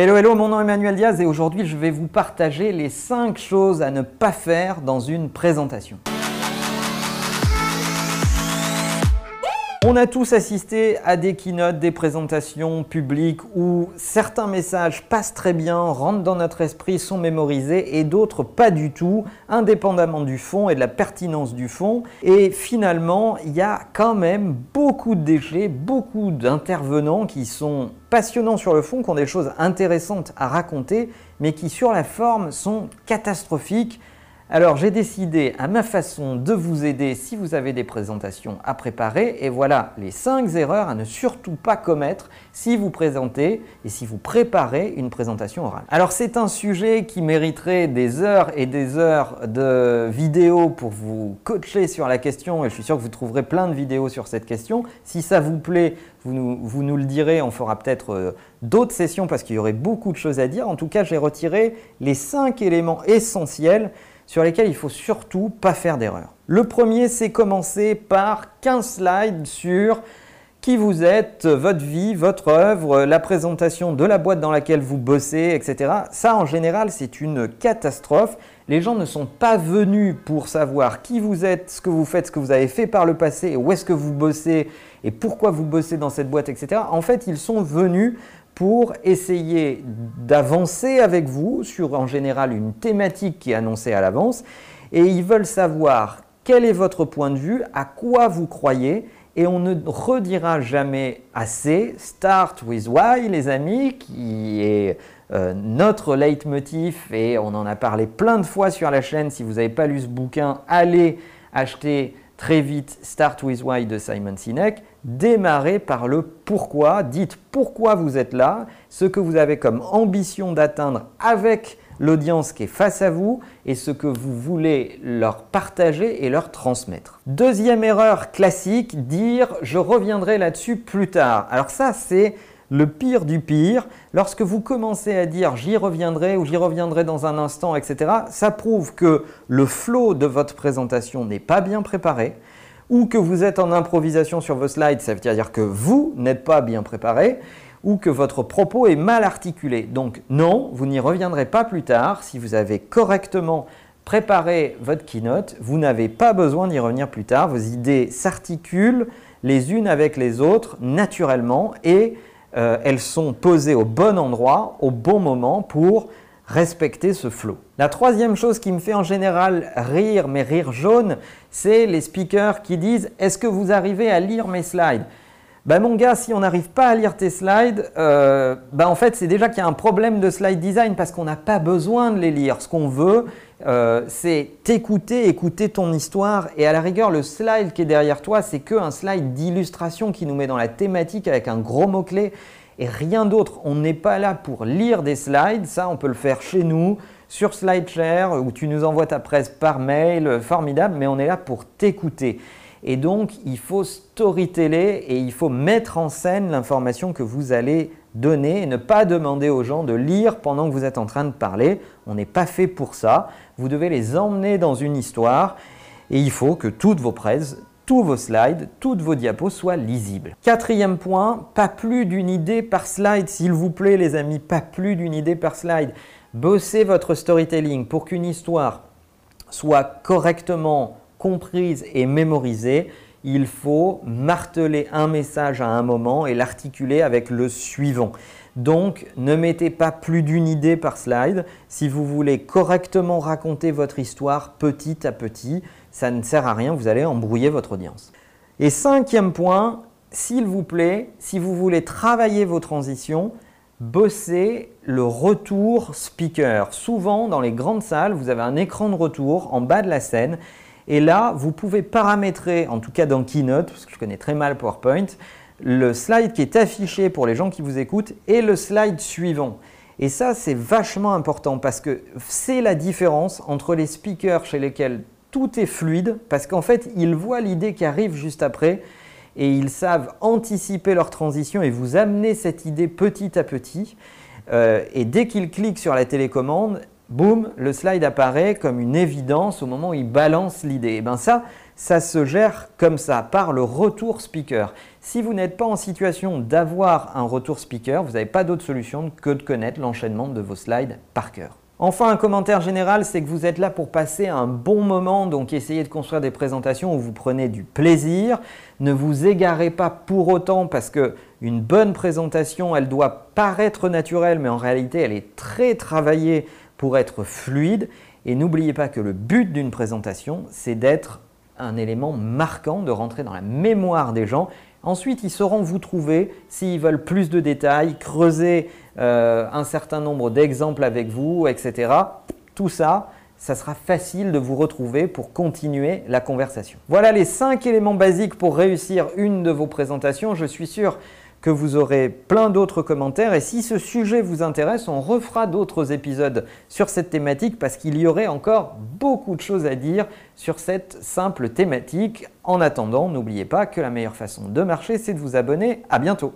Hello, hello, mon nom est Emmanuel Diaz et aujourd'hui je vais vous partager les 5 choses à ne pas faire dans une présentation. On a tous assisté à des keynotes, des présentations publiques où certains messages passent très bien, rentrent dans notre esprit, sont mémorisés et d'autres pas du tout, indépendamment du fond et de la pertinence du fond. Et finalement, il y a quand même beaucoup de déchets, beaucoup d'intervenants qui sont passionnants sur le fond, qui ont des choses intéressantes à raconter, mais qui sur la forme sont catastrophiques alors j'ai décidé à ma façon de vous aider si vous avez des présentations à préparer et voilà les 5 erreurs à ne surtout pas commettre si vous présentez et si vous préparez une présentation orale. Alors c'est un sujet qui mériterait des heures et des heures de vidéos pour vous coacher sur la question et je suis sûr que vous trouverez plein de vidéos sur cette question. Si ça vous plaît, vous nous, le direz, on fera peut-être euh, d'autres sessions parce qu'il y aurait beaucoup de choses à dire. En tout cas, j'ai retiré les 5 éléments essentiels sur lesquels il faut surtout pas faire d'erreur. Le premier, c'est commencer par 15 slides sur qui vous êtes, votre vie, votre œuvre, la présentation de la boîte dans laquelle vous bossez, etc. Ça, en général, c'est une catastrophe. Les gens ne sont pas venus pour savoir qui vous êtes, ce que vous faites, ce que vous avez fait par le passé, où est-ce que vous bossez et pourquoi vous bossez dans cette boîte, etc. En fait, ils sont venus pour essayer d'avancer avec vous sur en général une thématique qui est annoncée à l'avance. Et ils veulent savoir quel est votre point de vue, à quoi vous croyez et on ne redira jamais assez. Start with Why les amis qui est euh, notre leitmotiv et on en a parlé plein de fois sur la chaîne. Si vous n'avez pas lu ce bouquin allez acheter très vite Start with Why de Simon Sinek, démarrez par le pourquoi, dites pourquoi vous êtes là, ce que vous avez comme ambition d'atteindre avec l'audience qui est face à vous et ce que vous voulez leur partager et leur transmettre. Deuxième erreur classique, dire je reviendrai là-dessus plus tard. Alors ça c'est le pire du pire, lorsque vous commencez à dire j'y reviendrai ou j'y reviendrai dans un instant, etc., ça prouve que le flow de votre présentation n'est pas bien préparé ou que vous êtes en improvisation sur vos slides, ça veut dire que vous n'êtes pas bien préparé ou que votre propos est mal articulé. Donc non, vous n'y reviendrez pas plus tard si vous avez correctement préparé votre keynote, vous n'avez pas besoin d'y revenir plus tard, vos idées s'articulent les unes avec les autres naturellement et euh, elles sont posées au bon endroit, au bon moment pour respecter ce flow. La troisième chose qui me fait en général rire, mais rire jaune, c'est les speakers qui disent Est-ce que vous arrivez à lire mes slides? Ben mon gars, si on n'arrive pas à lire tes slides, euh, ben en fait c'est déjà qu'il y a un problème de slide design parce qu'on n'a pas besoin de les lire. Ce qu'on veut, euh, c'est t'écouter, écouter ton histoire et à la rigueur le slide qui est derrière toi, c'est qu'un slide d'illustration qui nous met dans la thématique avec un gros mot-clé et rien d'autre. On n'est pas là pour lire des slides, ça on peut le faire chez nous, sur SlideShare, où tu nous envoies ta presse par mail, formidable, mais on est là pour t'écouter. Et donc, il faut storyteller et il faut mettre en scène l'information que vous allez donner et ne pas demander aux gens de lire pendant que vous êtes en train de parler. On n'est pas fait pour ça. Vous devez les emmener dans une histoire et il faut que toutes vos presses, tous vos slides, toutes vos diapos soient lisibles. Quatrième point, pas plus d'une idée par slide, s'il vous plaît les amis, pas plus d'une idée par slide. Bossez votre storytelling pour qu'une histoire soit correctement comprise et mémorisée, il faut marteler un message à un moment et l'articuler avec le suivant. Donc, ne mettez pas plus d'une idée par slide. Si vous voulez correctement raconter votre histoire petit à petit, ça ne sert à rien, vous allez embrouiller votre audience. Et cinquième point, s'il vous plaît, si vous voulez travailler vos transitions, bossez le retour speaker. Souvent, dans les grandes salles, vous avez un écran de retour en bas de la scène et là, vous pouvez paramétrer, en tout cas dans Keynote, parce que je connais très mal PowerPoint, le slide qui est affiché pour les gens qui vous écoutent et le slide suivant. Et ça, c'est vachement important parce que c'est la différence entre les speakers chez lesquels tout est fluide, parce qu'en fait, ils voient l'idée qui arrive juste après et ils savent anticiper leur transition et vous amener cette idée petit à petit. Euh, et dès qu'ils cliquent sur la télécommande, boum, le slide apparaît comme une évidence au moment où il balance l'idée. Et bien ça, ça se gère comme ça, par le retour speaker. Si vous n'êtes pas en situation d'avoir un retour speaker, vous n'avez pas d'autre solution que de connaître l'enchaînement de vos slides par cœur. Enfin, un commentaire général, c'est que vous êtes là pour passer un bon moment, donc essayez de construire des présentations où vous prenez du plaisir. Ne vous égarez pas pour autant parce que une bonne présentation, elle doit paraître naturelle, mais en réalité, elle est très travaillée pour être fluide. Et n'oubliez pas que le but d'une présentation, c'est d'être un élément marquant, de rentrer dans la mémoire des gens. Ensuite, ils sauront vous trouver s'ils veulent plus de détails, creuser euh, un certain nombre d'exemples avec vous, etc. Tout ça, ça sera facile de vous retrouver pour continuer la conversation. Voilà les cinq éléments basiques pour réussir une de vos présentations. Je suis sûr que vous aurez plein d'autres commentaires. Et si ce sujet vous intéresse, on refera d'autres épisodes sur cette thématique parce qu'il y aurait encore beaucoup de choses à dire sur cette simple thématique. En attendant, n'oubliez pas que la meilleure façon de marcher, c'est de vous abonner. À bientôt.